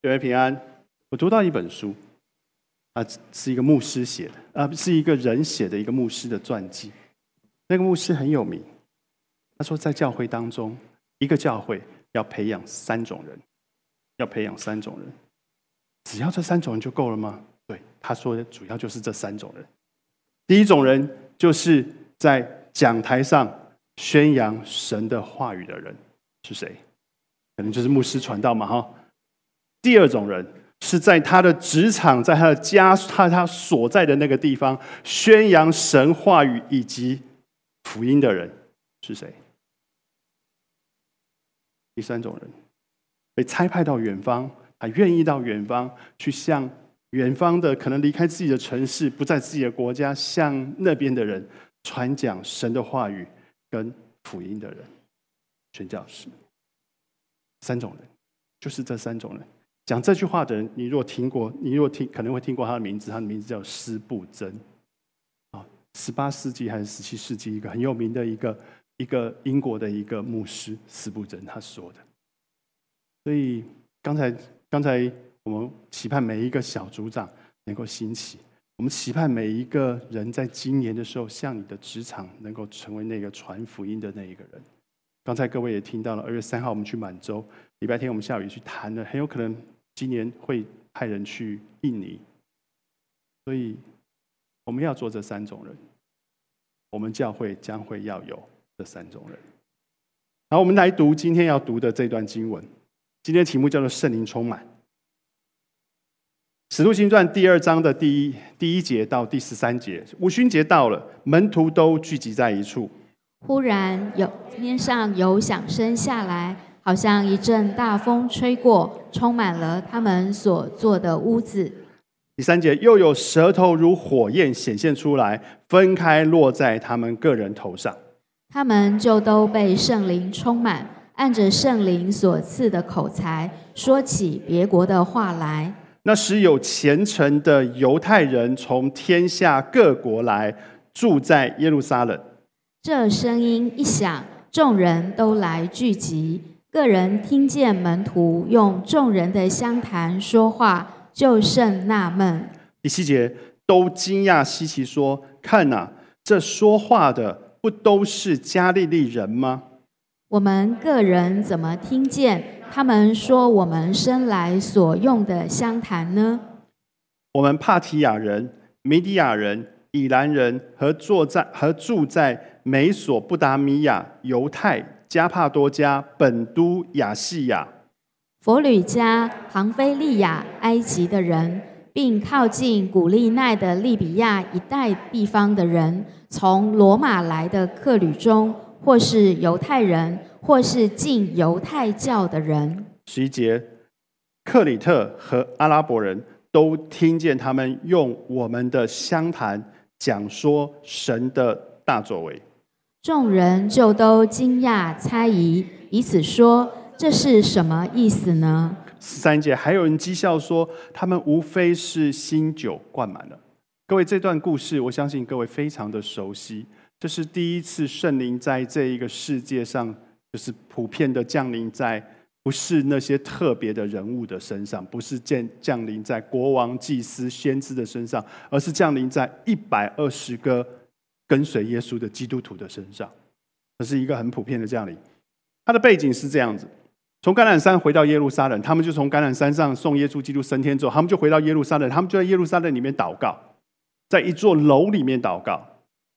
各位平安。我读到一本书，啊，是一个牧师写的，啊，是一个人写的一个牧师的传记。那个牧师很有名，他说在教会当中，一个教会要培养三种人，要培养三种人，只要这三种人就够了吗？对，他说的主要就是这三种人。第一种人就是在讲台上宣扬神的话语的人是谁？可能就是牧师传道嘛，哈。第二种人是在他的职场，在他的家，他他所在的那个地方宣扬神话语以及福音的人是谁？第三种人被差派到远方，他愿意到远方去向。远方的可能离开自己的城市，不在自己的国家，向那边的人传讲神的话语跟福音的人，宣教士。三种人，就是这三种人。讲这句话的人，你若听过，你若听，可能会听过他的名字。他的名字叫斯布真，啊，十八世纪还是十七世纪一个很有名的一个一个英国的一个牧师斯布真他说的。所以刚才刚才。我们期盼每一个小组长能够兴起，我们期盼每一个人在今年的时候，向你的职场能够成为那个传福音的那一个人。刚才各位也听到了，二月三号我们去满洲，礼拜天我们下午去谈了，很有可能今年会派人去印尼。所以我们要做这三种人，我们教会将会要有这三种人。好，我们来读今天要读的这段经文，今天题目叫做圣灵充满。使徒行传第二章的第一第一节到第十三节，五旬节到了，门徒都聚集在一处。忽然有天上有响声下来，好像一阵大风吹过，充满了他们所做的屋子。第三节又有舌头如火焰显现出来，分开落在他们个人头上。他们就都被圣灵充满，按着圣灵所赐的口才，说起别国的话来。那时有虔诚的犹太人从天下各国来住在耶路撒冷。这声音一响，众人都来聚集。个人听见门徒用众人的相谈说话，就甚纳闷。第七节都惊讶稀奇，说：“看呐，这说话的不都是加利利人吗？我们个人怎么听见？”他们说：“我们生来所用的相谈呢？我们帕提亚人、米底亚人、以兰人和坐在和住在美索不达米亚、犹太、加帕多加、本都、亚细亚、佛吕加、庞菲利亚、埃及的人，并靠近古利奈的利比亚一带地方的人，从罗马来的客旅中，或是犹太人。”或是进犹太教的人，十一节，克里特和阿拉伯人都听见他们用我们的相谈讲说神的大作为，众人就都惊讶猜疑，彼此说这是什么意思呢？十三节，还有人讥笑说他们无非是新酒灌满了。各位，这段故事我相信各位非常的熟悉，这是第一次圣灵在这一个世界上。就是普遍的降临在不是那些特别的人物的身上，不是降降临在国王、祭司、先知的身上，而是降临在一百二十个跟随耶稣的基督徒的身上。这是一个很普遍的降临。它的背景是这样子：从橄榄山回到耶路撒冷，他们就从橄榄山上送耶稣基督升天之后，他们就回到耶路撒冷，他们就在耶路撒冷里面祷告，在一座楼里面祷告。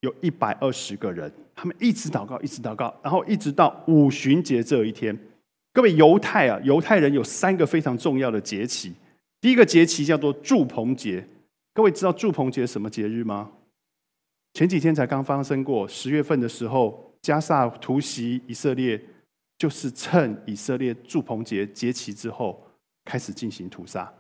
有一百二十个人，他们一直祷告，一直祷告，然后一直到五旬节这一天。各位犹太啊，犹太人有三个非常重要的节期。第一个节期叫做祝棚节。各位知道祝棚节什么节日吗？前几天才刚发生过，十月份的时候，加萨突袭以色列，就是趁以色列祝棚节节期之后开始进行屠杀。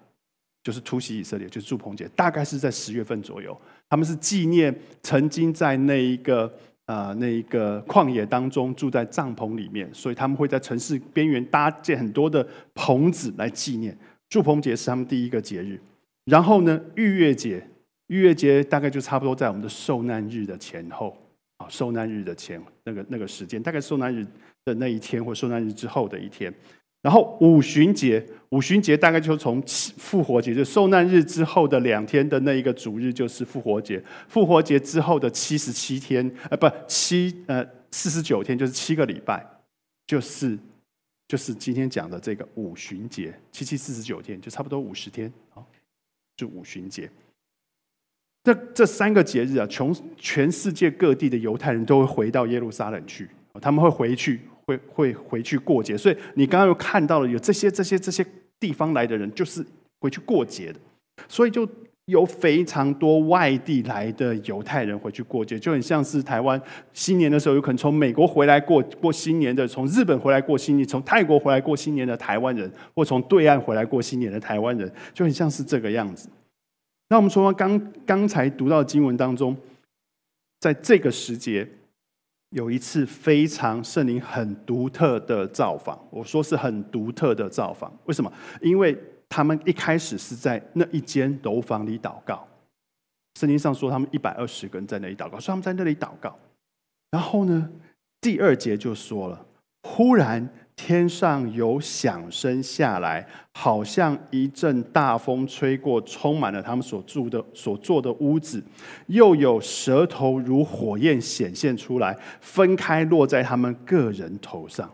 就是突袭以色列，就是祝棚节，大概是在十月份左右。他们是纪念曾经在那一个啊那一个旷野当中住在帐篷里面，所以他们会在城市边缘搭建很多的棚子来纪念。祝棚节是他们第一个节日。然后呢，逾越节，逾越节大概就差不多在我们的受难日的前后啊，受难日的前那个那个时间，大概受难日的那一天或受难日之后的一天。然后五旬节，五旬节大概就从复活节，就受难日之后的两天的那一个主日，就是复活节。复活节之后的七十七天，呃，不七呃四十九天，就是七个礼拜，就是就是今天讲的这个五旬节，七七四十九天，就差不多五十天啊，就五旬节。这这三个节日啊，从全世界各地的犹太人都会回到耶路撒冷去，他们会回去。会会回去过节，所以你刚刚又看到了有这些这些这些地方来的人，就是回去过节的，所以就有非常多外地来的犹太人回去过节，就很像是台湾新年的时候，有可能从美国回来过过新年的，从日本回来过新年，从泰国回来过新年的台湾人，或从对岸回来过新年的台湾人，就很像是这个样子。那我们从刚刚才读到的经文当中，在这个时节。有一次非常圣灵很独特的造访，我说是很独特的造访。为什么？因为他们一开始是在那一间楼房里祷告。圣经上说他们一百二十个人在那里祷告，说他们在那里祷告。然后呢，第二节就说了，忽然。天上有响声下来，好像一阵大风吹过，充满了他们所住的、所坐的屋子。又有舌头如火焰显现出来，分开落在他们个人头上。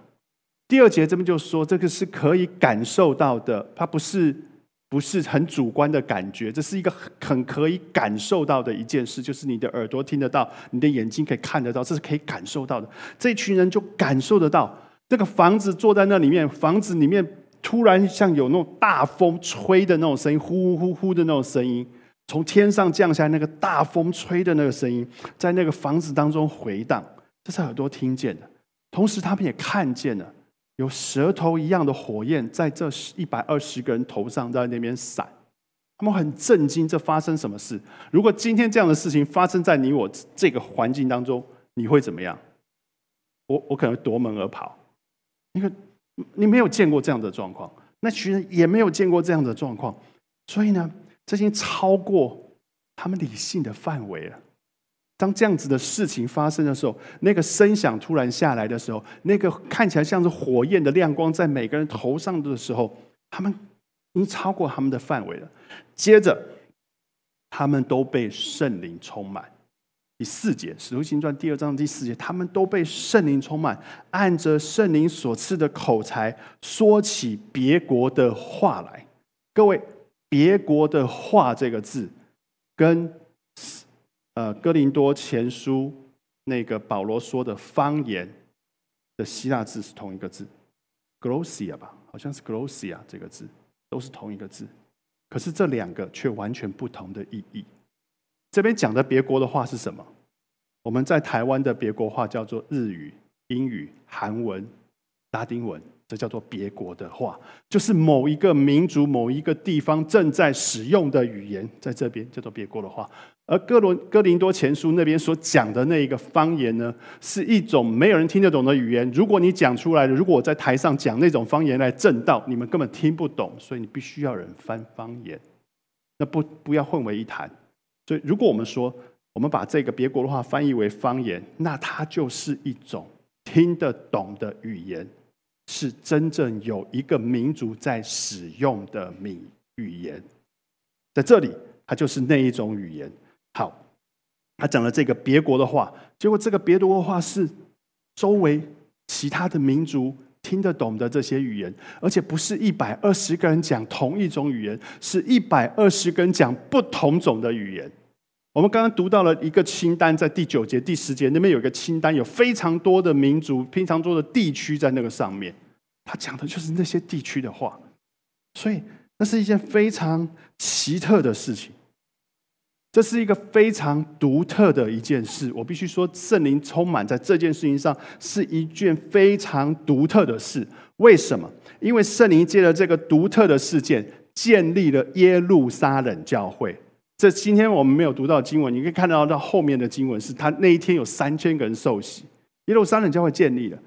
第二节这边就说，这个是可以感受到的，它不是不是很主观的感觉，这是一个很可以感受到的一件事，就是你的耳朵听得到，你的眼睛可以看得到，这是可以感受到的。这群人就感受得到。这个房子坐在那里面，房子里面突然像有那种大风吹的那种声音，呼呼呼呼的那种声音，从天上降下来那个大风吹的那个声音，在那个房子当中回荡，这是耳朵听见的。同时，他们也看见了有舌头一样的火焰在这一百二十个人头上在那边闪，他们很震惊，这发生什么事？如果今天这样的事情发生在你我这个环境当中，你会怎么样？我我可能夺门而跑。你你没有见过这样的状况，那群人也没有见过这样的状况，所以呢，这已经超过他们理性的范围了。当这样子的事情发生的时候，那个声响突然下来的时候，那个看起来像是火焰的亮光在每个人头上的时候，他们已经超过他们的范围了。接着，他们都被圣灵充满。第四节《使徒行传》第二章第四节，他们都被圣灵充满，按着圣灵所赐的口才，说起别国的话来。各位，“别国的话”这个字，跟呃哥林多前书那个保罗说的方言的希腊字是同一个字 g l o s i a 吧？好像是 g l o s s i a 这个字，都是同一个字。可是这两个却完全不同的意义。这边讲的别国的话是什么？我们在台湾的别国话叫做日语、英语、韩文、拉丁文，这叫做别国的话，就是某一个民族、某一个地方正在使用的语言，在这边叫做别国的话。而哥伦哥林多前书那边所讲的那一个方言呢，是一种没有人听得懂的语言。如果你讲出来的，如果我在台上讲那种方言来正道，你们根本听不懂，所以你必须要人翻方言，那不不要混为一谈。所以，如果我们说我们把这个别国的话翻译为方言，那它就是一种听得懂的语言，是真正有一个民族在使用的语语言。在这里，它就是那一种语言。好，他讲了这个别国的话，结果这个别国的话是周围其他的民族听得懂的这些语言，而且不是一百二十个人讲同一种语言，是一百二十个人讲不同种的语言。我们刚刚读到了一个清单，在第九节、第十节那边有一个清单，有非常多的民族、非常多的地区在那个上面。他讲的就是那些地区的话，所以那是一件非常奇特的事情。这是一个非常独特的一件事。我必须说，圣灵充满在这件事情上是一件非常独特的事。为什么？因为圣灵借着这个独特的事件，建立了耶路撒冷教会。这今天我们没有读到经文，你可以看到到后面的经文是他那一天有三千个人受洗，耶路撒冷教会建立了。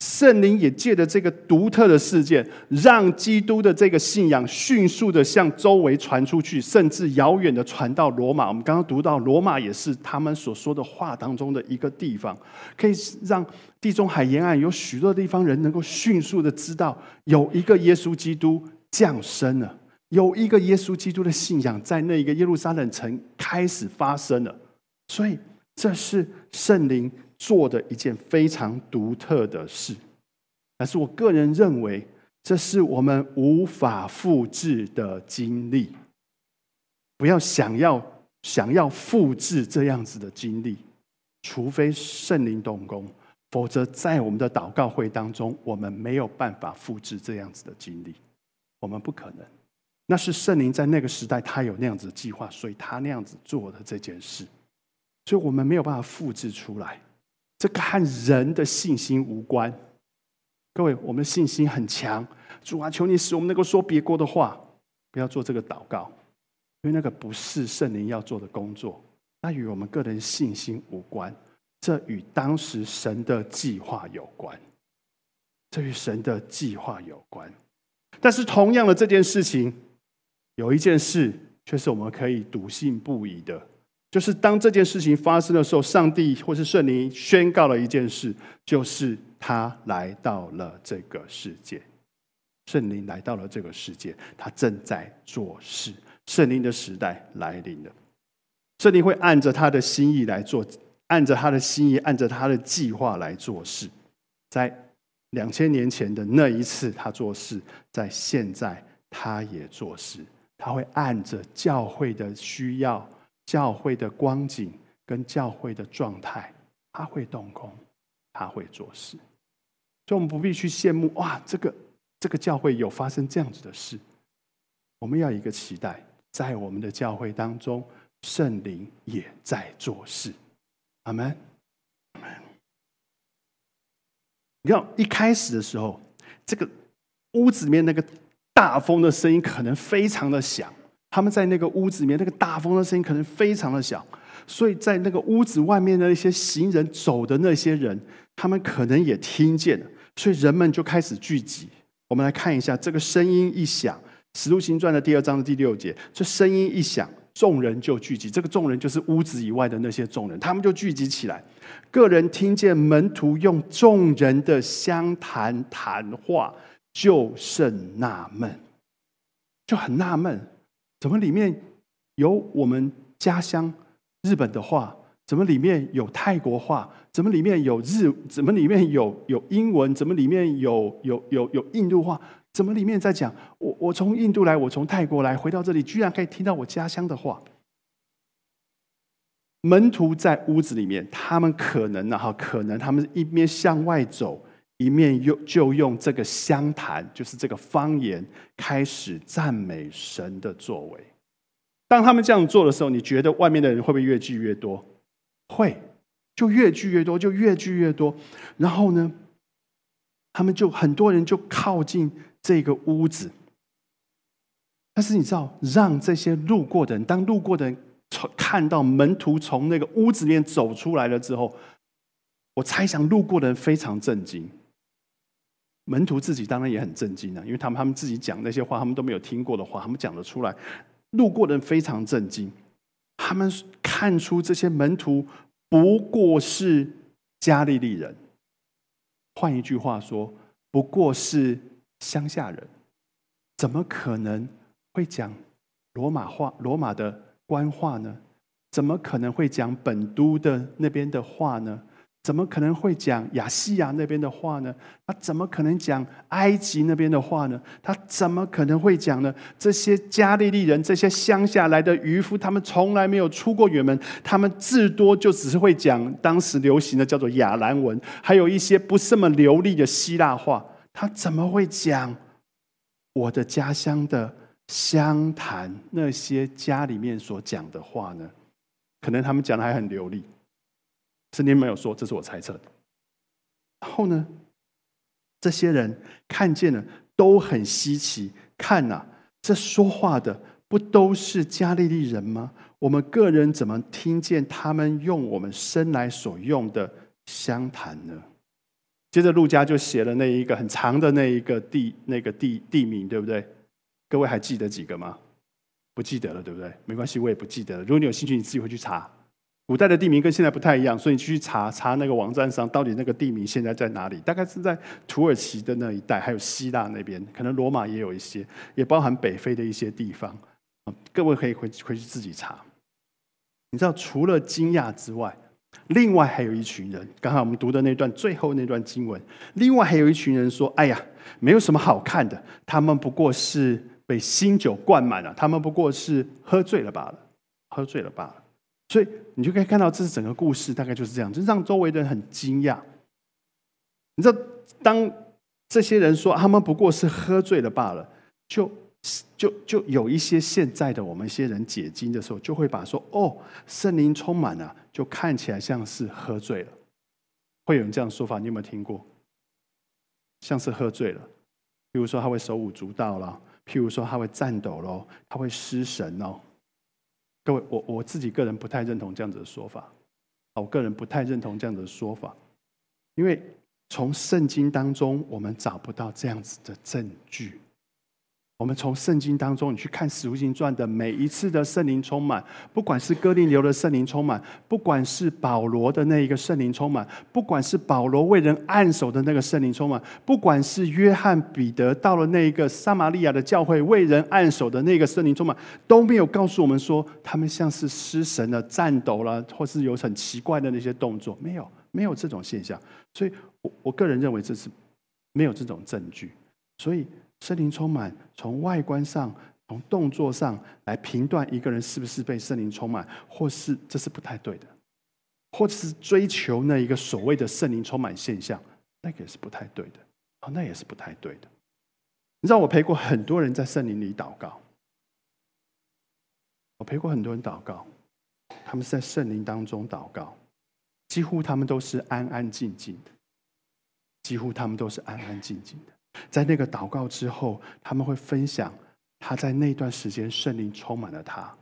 圣灵也借着这个独特的事件，让基督的这个信仰迅速的向周围传出去，甚至遥远的传到罗马。我们刚刚读到，罗马也是他们所说的话当中的一个地方，可以让地中海沿岸有许多地方人能够迅速的知道，有一个耶稣基督降生了，有一个耶稣基督的信仰在那一个耶路撒冷城开始发生了。所以，这是圣灵。做的一件非常独特的事，但是我个人认为，这是我们无法复制的经历。不要想要想要复制这样子的经历，除非圣灵动工，否则在我们的祷告会当中，我们没有办法复制这样子的经历。我们不可能，那是圣灵在那个时代他有那样子的计划，所以他那样子做的这件事，所以我们没有办法复制出来。这个和人的信心无关，各位，我们信心很强。主啊，求你使我们能够说别国的话，不要做这个祷告，因为那个不是圣灵要做的工作，那与我们个人信心无关，这与当时神的计划有关，这与神的计划有关。但是，同样的这件事情，有一件事却是我们可以笃信不疑的。就是当这件事情发生的时候，上帝或是圣灵宣告了一件事，就是他来到了这个世界。圣灵来到了这个世界，他正在做事。圣灵的时代来临了，圣灵会按着他的心意来做，按着他的心意，按着他的计划来做事。在两千年前的那一次，他做事；在现在，他也做事。他会按着教会的需要。教会的光景跟教会的状态，他会动工，他会做事，所以我们不必去羡慕哇，这个这个教会有发生这样子的事。我们要一个期待，在我们的教会当中，圣灵也在做事。阿门，阿门。你看一开始的时候，这个屋子里面那个大风的声音可能非常的响。他们在那个屋子里面，那个大风的声音可能非常的响，所以在那个屋子外面的那些行人走的那些人，他们可能也听见了，所以人们就开始聚集。我们来看一下，这个声音一响，《使徒行传》的第二章的第六节，这声音一响，众人就聚集。这个众人就是屋子以外的那些众人，他们就聚集起来。个人听见门徒用众人的相谈谈话，就甚纳闷，就很纳闷。怎么里面有我们家乡日本的话？怎么里面有泰国话？怎么里面有日？怎么里面有有英文？怎么里面有有有有印度话？怎么里面在讲我我从印度来，我从泰国来，回到这里居然可以听到我家乡的话？门徒在屋子里面，他们可能呢哈，可能他们一边向外走。一面用就用这个相谈，就是这个方言，开始赞美神的作为。当他们这样做的时候，你觉得外面的人会不会越聚越多？会，就越聚越多，就越聚越多。然后呢，他们就很多人就靠近这个屋子。但是你知道，让这些路过的人，当路过的人从看到门徒从那个屋子里面走出来了之后，我猜想路过的人非常震惊。门徒自己当然也很震惊啊，因为他们他们自己讲那些话，他们都没有听过的话，他们讲得出来。路过的人非常震惊，他们看出这些门徒不过是加利利人，换一句话说，不过是乡下人，怎么可能会讲罗马话、罗马的官话呢？怎么可能会讲本都的那边的话呢？怎么可能会讲亚细亚那边的话呢？他怎么可能讲埃及那边的话呢？他怎么可能会讲呢？这些加利利人，这些乡下来的渔夫，他们从来没有出过远门，他们至多就只是会讲当时流行的叫做亚兰文，还有一些不是那么流利的希腊话。他怎么会讲我的家乡的湘潭那些家里面所讲的话呢？可能他们讲的还很流利。圣经没有说，这是我猜测的。然后呢，这些人看见了都很稀奇，看呐，这说话的不都是加利利人吗？我们个人怎么听见他们用我们生来所用的相谈呢？接着路加就写了那一个很长的那一个地那个地地名，对不对？各位还记得几个吗？不记得了，对不对？没关系，我也不记得了。如果你有兴趣，你自己会去查。古代的地名跟现在不太一样，所以你去查查那个网站上到底那个地名现在在哪里？大概是在土耳其的那一带，还有希腊那边，可能罗马也有一些，也包含北非的一些地方。各位可以回回去自己查。你知道，除了惊讶之外，另外还有一群人。刚才我们读的那段最后那段经文，另外还有一群人说：“哎呀，没有什么好看的，他们不过是被新酒灌满了，他们不过是喝醉了罢了，喝醉了罢了。”所以你就可以看到，这是整个故事大概就是这样，就让周围的人很惊讶。你知道，当这些人说他们不过是喝醉了罢了，就就就有一些现在的我们一些人解经的时候，就会把说哦，圣灵充满了，就看起来像是喝醉了。会有人这样说法，你有没有听过？像是喝醉了，比如说他会手舞足蹈了，譬如说他会颤抖喽，他会失神哦。各位，我我自己个人不太认同这样子的说法，我个人不太认同这样子的说法，因为从圣经当中我们找不到这样子的证据。我们从圣经当中，你去看《使徒行传》的每一次的圣灵充满，不管是哥林流的圣灵充满，不管是保罗的那一个圣灵充满，不管是保罗为人按手的那个圣灵充满，不管是约翰彼得到了那一个撒玛利亚的教会为人按手的那个圣灵充满，都没有告诉我们说他们像是失神了、颤抖了，或是有很奇怪的那些动作，没有，没有这种现象。所以，我我个人认为这是没有这种证据。所以。圣灵充满，从外观上、从动作上来评断一个人是不是被圣灵充满，或是这是不太对的，或者是追求那一个所谓的圣灵充满现象，那个也是不太对的。哦，那也是不太对的。你知道，我陪过很多人在圣灵里祷告，我陪过很多人祷告，他们是在圣灵当中祷告，几乎他们都是安安静静的，几乎他们都是安安静静的。在那个祷告之后，他们会分享他在那段时间圣灵充满了他，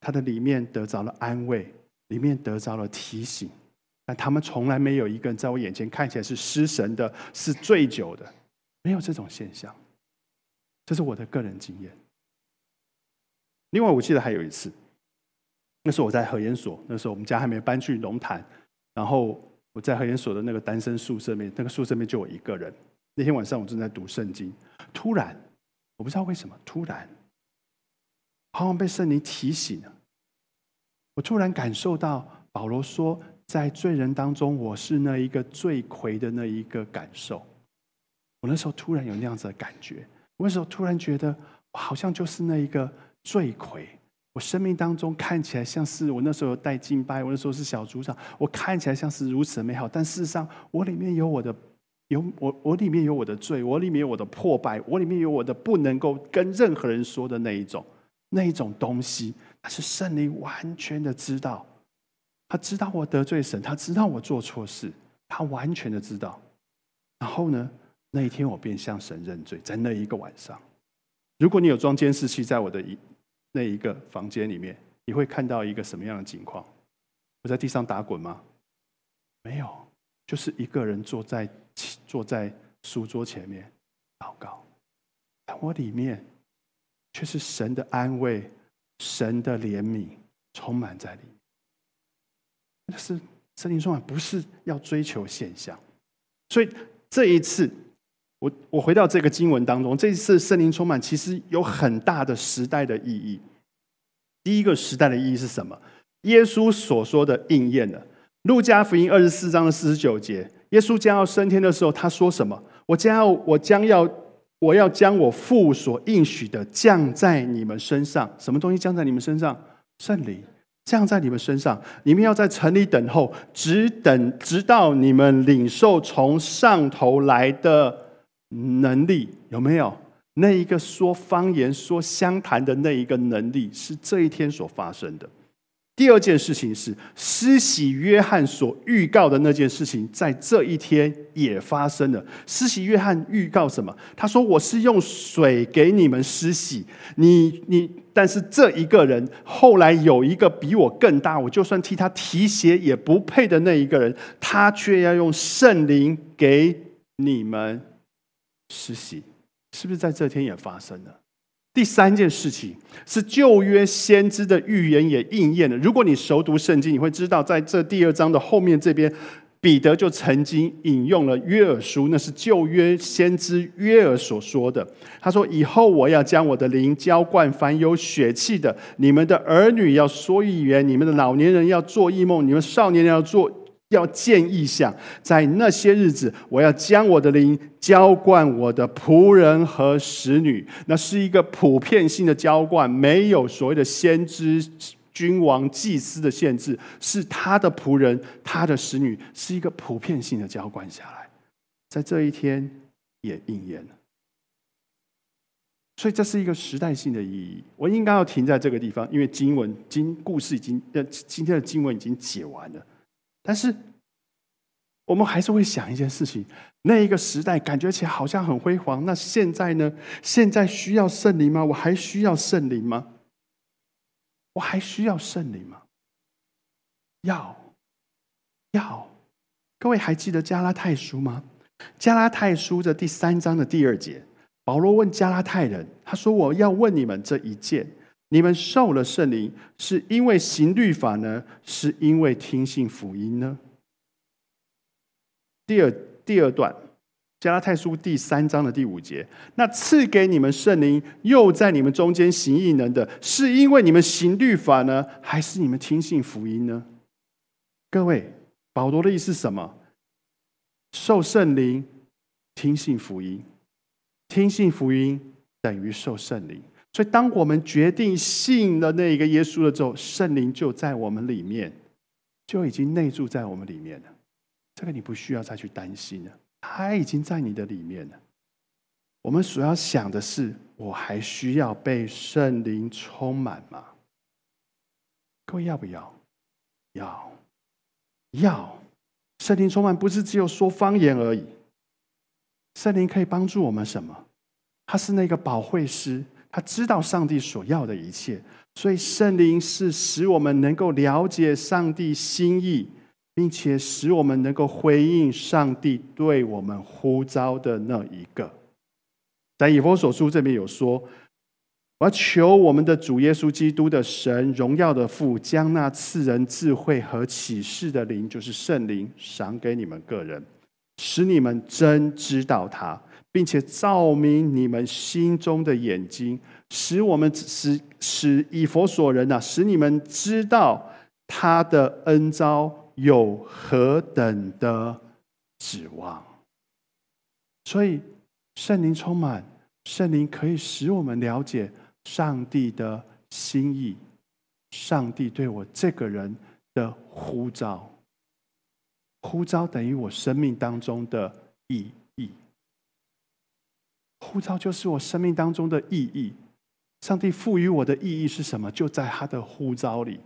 他的里面得着了安慰，里面得着了提醒。但他们从来没有一个人在我眼前看起来是失神的，是醉酒的，没有这种现象。这是我的个人经验。另外，我记得还有一次，那时候我在核研所，那时候我们家还没搬去龙潭，然后我在核研所的那个单身宿舍面，那个宿舍面就我一个人。那天晚上我正在读圣经，突然我不知道为什么，突然好像被圣灵提醒了。我突然感受到保罗说，在罪人当中，我是那一个罪魁的那一个感受。我那时候突然有那样子的感觉，我那时候突然觉得，我好像就是那一个罪魁。我生命当中看起来像是我那时候有带敬拜，我那时候是小组长，我看起来像是如此美好，但事实上我里面有我的。有我，我里面有我的罪，我里面有我的破败，我里面有我的不能够跟任何人说的那一种，那一种东西，他是圣灵完全的知道，他知道我得罪神，他知道我做错事，他完全的知道。然后呢，那一天我便向神认罪，在那一个晚上，如果你有装监视器在我的一那一个房间里面，你会看到一个什么样的情况？我在地上打滚吗？没有，就是一个人坐在。坐在书桌前面祷告，但我里面却是神的安慰、神的怜悯充满在里面。但是圣灵充满不是要追求现象，所以这一次我我回到这个经文当中，这一次圣灵充满其实有很大的时代的意义。第一个时代的意义是什么？耶稣所说的应验了。路加福音二十四章的四十九节。耶稣将要升天的时候，他说什么？我将要，我将要，我要将我父所应许的降在你们身上。什么东西降在你们身上？圣灵降在你们身上。你们要在城里等候，只等直到你们领受从上头来的能力。有没有那一个说方言、说相谈的那一个能力？是这一天所发生的。第二件事情是，施洗约翰所预告的那件事情，在这一天也发生了。施洗约翰预告什么？他说：“我是用水给你们施洗，你你，但是这一个人后来有一个比我更大，我就算替他提鞋也不配的那一个人，他却要用圣灵给你们施洗，是不是在这天也发生了？第三件事情是旧约先知的预言也应验了。如果你熟读圣经，你会知道，在这第二章的后面这边，彼得就曾经引用了约珥书，那是旧约先知约珥所说的。他说：“以后我要将我的灵浇灌凡有血气的，你们的儿女要说预言，你们的老年人要做异梦，你们少年人要做。”要见异象，在那些日子，我要将我的灵浇灌我的仆人和使女。那是一个普遍性的浇灌，没有所谓的先知、君王、祭司的限制，是他的仆人、他的使女，是一个普遍性的浇灌下来，在这一天也应验了。所以这是一个时代性的意义。我应该要停在这个地方，因为经文、经故事已经，呃，今天的经文已经解完了。但是，我们还是会想一件事情：那一个时代感觉起来好像很辉煌。那现在呢？现在需要圣灵吗？我还需要圣灵吗？我还需要圣灵吗？要，要。各位还记得加拉太书吗？加拉太书的第三章的第二节，保罗问加拉太人：“他说，我要问你们这一件。”你们受了圣灵，是因为行律法呢，是因为听信福音呢？第二第二段，加拉太书第三章的第五节，那赐给你们圣灵，又在你们中间行异能的，是因为你们行律法呢，还是你们听信福音呢？各位，保罗的意思是什么？受圣灵，听信福音，听信福音等于受圣灵。所以，当我们决定信了那一个耶稣了之后，圣灵就在我们里面，就已经内住在我们里面了。这个你不需要再去担心了，他已经在你的里面了。我们所要想的是，我还需要被圣灵充满吗？各位要不要？要，要。圣灵充满不是只有说方言而已。圣灵可以帮助我们什么？他是那个保惠师。他知道上帝所要的一切，所以圣灵是使我们能够了解上帝心意，并且使我们能够回应上帝对我们呼召的那一个。在以弗所书这边有说：“我要求我们的主耶稣基督的神荣耀的父，将那赐人智慧和启示的灵，就是圣灵，赏给你们个人，使你们真知道他。”并且照明你们心中的眼睛，使我们使使以佛所人呐，使你们知道他的恩招有何等的指望。所以圣灵充满，圣灵可以使我们了解上帝的心意，上帝对我这个人的呼召，呼召等于我生命当中的意。呼召就是我生命当中的意义。上帝赋予我的意义是什么？就在他的呼召里。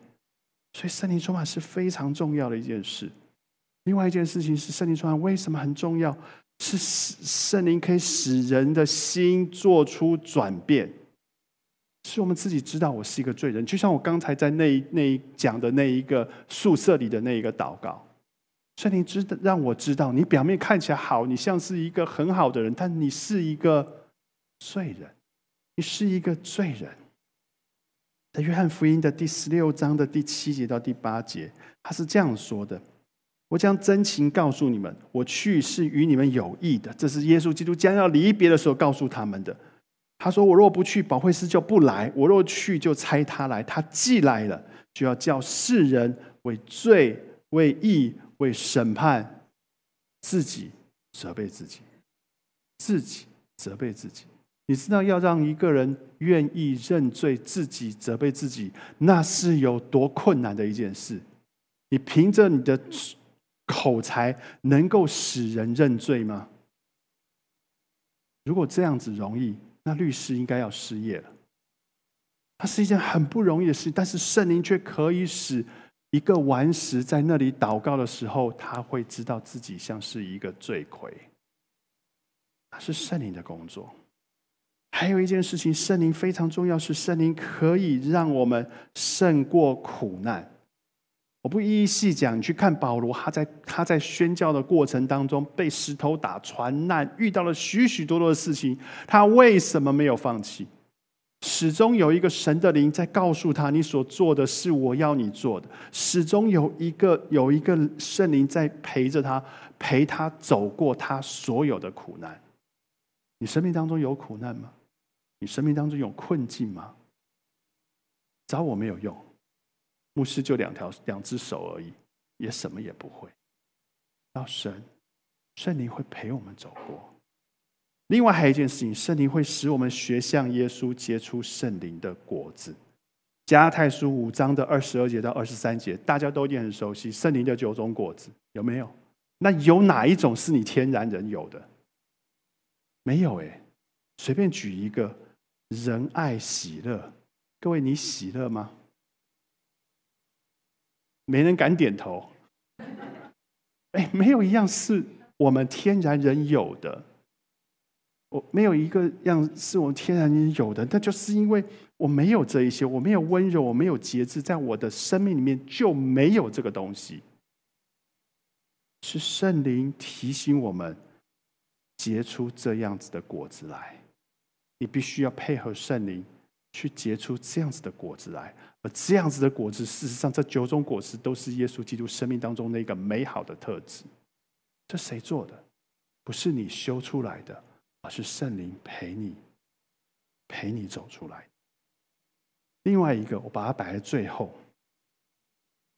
所以圣灵充满是非常重要的一件事。另外一件事情是圣灵充满为什么很重要？是圣灵可以使人的心做出转变，是我们自己知道我是一个罪人。就像我刚才在那那讲的那一个宿舍里的那一个祷告。圣灵知道，让我知道，你表面看起来好，你像是一个很好的人，但你是一个罪人，你是一个罪人。在约翰福音的第十六章的第七节到第八节，他是这样说的：“我将真情告诉你们，我去是与你们有益的。”这是耶稣基督将要离别的时候告诉他们的。他说：“我若不去，保惠师就不来；我若去，就差他来。他既来了，就要叫世人为罪、为义。”为审判自己责备自己，自己责备自己。你知道要让一个人愿意认罪，自己责备自己，那是有多困难的一件事？你凭着你的口才能够使人认罪吗？如果这样子容易，那律师应该要失业了。它是一件很不容易的事，但是圣灵却可以使。一个顽石在那里祷告的时候，他会知道自己像是一个罪魁。那是圣灵的工作。还有一件事情，圣灵非常重要，是圣灵可以让我们胜过苦难。我不一一细讲，你去看保罗，他在他在宣教的过程当中被石头打、船难，遇到了许许多多的事情，他为什么没有放弃？始终有一个神的灵在告诉他：“你所做的是我要你做的。”始终有一个有一个圣灵在陪着他，陪他走过他所有的苦难。你生命当中有苦难吗？你生命当中有困境吗？找我没有用。牧师就两条两只手而已，也什么也不会。要神，圣灵会陪我们走过。另外还有一件事情，圣灵会使我们学像耶稣，结出圣灵的果子。加太书五章的二十二节到二十三节，大家都已经很熟悉圣灵的九种果子，有没有？那有哪一种是你天然人有的？没有哎，随便举一个，仁爱喜乐。各位，你喜乐吗？没人敢点头。哎，没有一样是我们天然人有的。我没有一个样是我们天然有的，那就是因为我没有这一些，我没有温柔，我没有节制，在我的生命里面就没有这个东西。是圣灵提醒我们结出这样子的果子来，你必须要配合圣灵。去结出这样子的果子来，而这样子的果子，事实上，这九种果子都是耶稣基督生命当中那个美好的特质。这谁做的？不是你修出来的，是圣灵陪你，陪你走出来。另外一个，我把它摆在最后，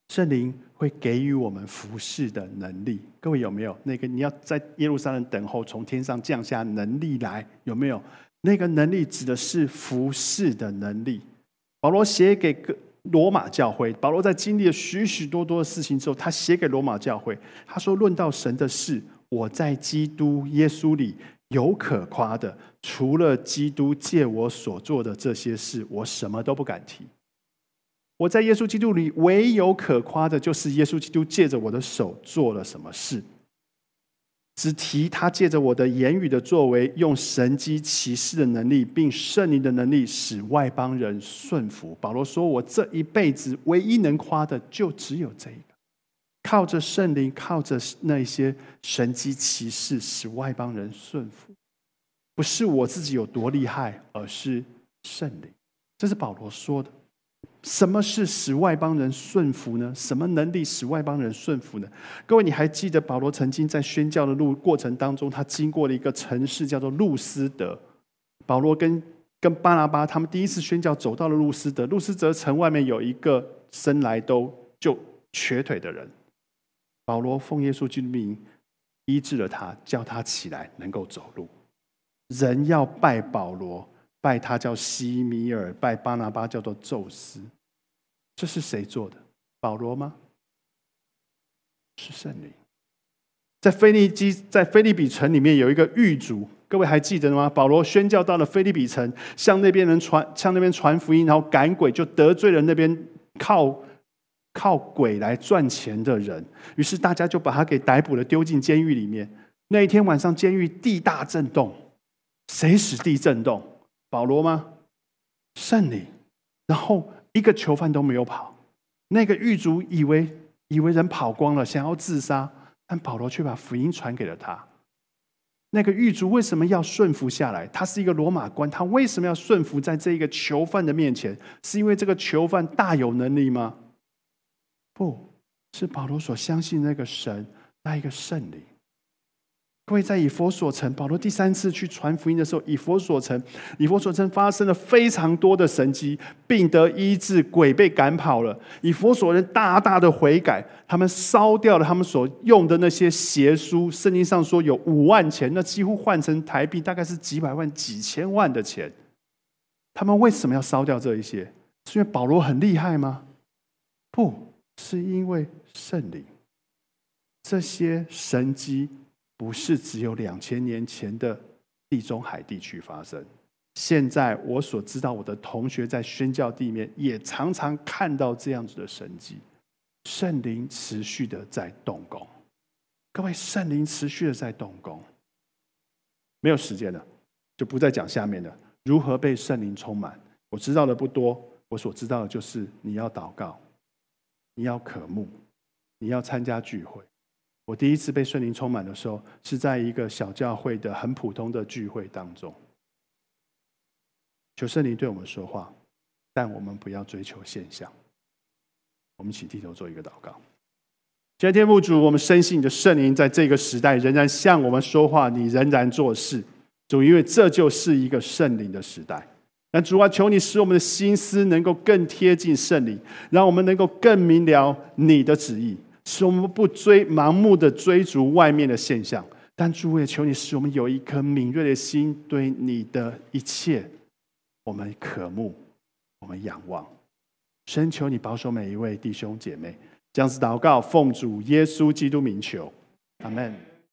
圣灵会给予我们服侍的能力。各位有没有那个？你要在耶路撒冷等候，从天上降下能力来，有没有？那个能力指的是服侍的能力。保罗写给个罗马教会，保罗在经历了许许多多的事情之后，他写给罗马教会，他说：“论到神的事，我在基督耶稣里有可夸的，除了基督借我所做的这些事，我什么都不敢提。我在耶稣基督里唯有可夸的，就是耶稣基督借着我的手做了什么事。”只提他借着我的言语的作为，用神机骑士的能力，并圣灵的能力，使外邦人顺服。保罗说：“我这一辈子唯一能夸的，就只有这一，靠着圣灵，靠着那些神机骑士，使外邦人顺服。不是我自己有多厉害，而是圣灵。”这是保罗说的。什么是使外邦人顺服呢？什么能力使外邦人顺服呢？各位，你还记得保罗曾经在宣教的路过程当中，他经过了一个城市叫做路斯德。保罗跟跟巴拿巴他们第一次宣教走到了路斯德，路斯德城外面有一个生来都就瘸腿的人，保罗奉耶稣基督名医治了他，叫他起来能够走路。人要拜保罗。拜他叫西米尔，拜巴拿巴叫做宙斯，这是谁做的？保罗吗？是圣灵。在菲利基，在菲利比城里面有一个狱卒，各位还记得吗？保罗宣教到了菲利比城，向那边人传，向那边传福音，然后赶鬼，就得罪了那边靠靠鬼来赚钱的人。于是大家就把他给逮捕了，丢进监狱里面。那一天晚上，监狱地大震动，谁使地震动？保罗吗？圣灵，然后一个囚犯都没有跑。那个狱卒以为以为人跑光了，想要自杀，但保罗却把福音传给了他。那个狱卒为什么要顺服下来？他是一个罗马官，他为什么要顺服在这一个囚犯的面前？是因为这个囚犯大有能力吗？不是，保罗所相信那个神，那一个圣灵。各位在以佛所城，保罗第三次去传福音的时候，以佛所城，以佛所城发生了非常多的神迹，病得医治，鬼被赶跑了。以佛所人大大的悔改，他们烧掉了他们所用的那些邪书。圣经上说有五万钱，那几乎换成台币大概是几百万、几千万的钱。他们为什么要烧掉这一些？是因为保罗很厉害吗？不是因为圣灵，这些神迹。不是只有两千年前的地中海地区发生。现在我所知道，我的同学在宣教地面也常常看到这样子的神迹。圣灵持续的在动工，各位，圣灵持续的在动工。没有时间了，就不再讲下面的如何被圣灵充满。我知道的不多，我所知道的就是你要祷告，你要渴慕，你要参加聚会。我第一次被圣灵充满的时候，是在一个小教会的很普通的聚会当中。求圣灵对我们说话，但我们不要追求现象。我们一起低头做一个祷告。今天父主，我们深信你的圣灵在这个时代仍然向我们说话，你仍然做事。主，因为这就是一个圣灵的时代。那主啊，求你使我们的心思能够更贴近圣灵，让我们能够更明了你的旨意。使我们不追盲目的追逐外面的现象，但主也求你使我们有一颗敏锐的心，对你的一切，我们渴慕，我们仰望。深求你保守每一位弟兄姐妹，这样子祷告，奉主耶稣基督名求，阿门。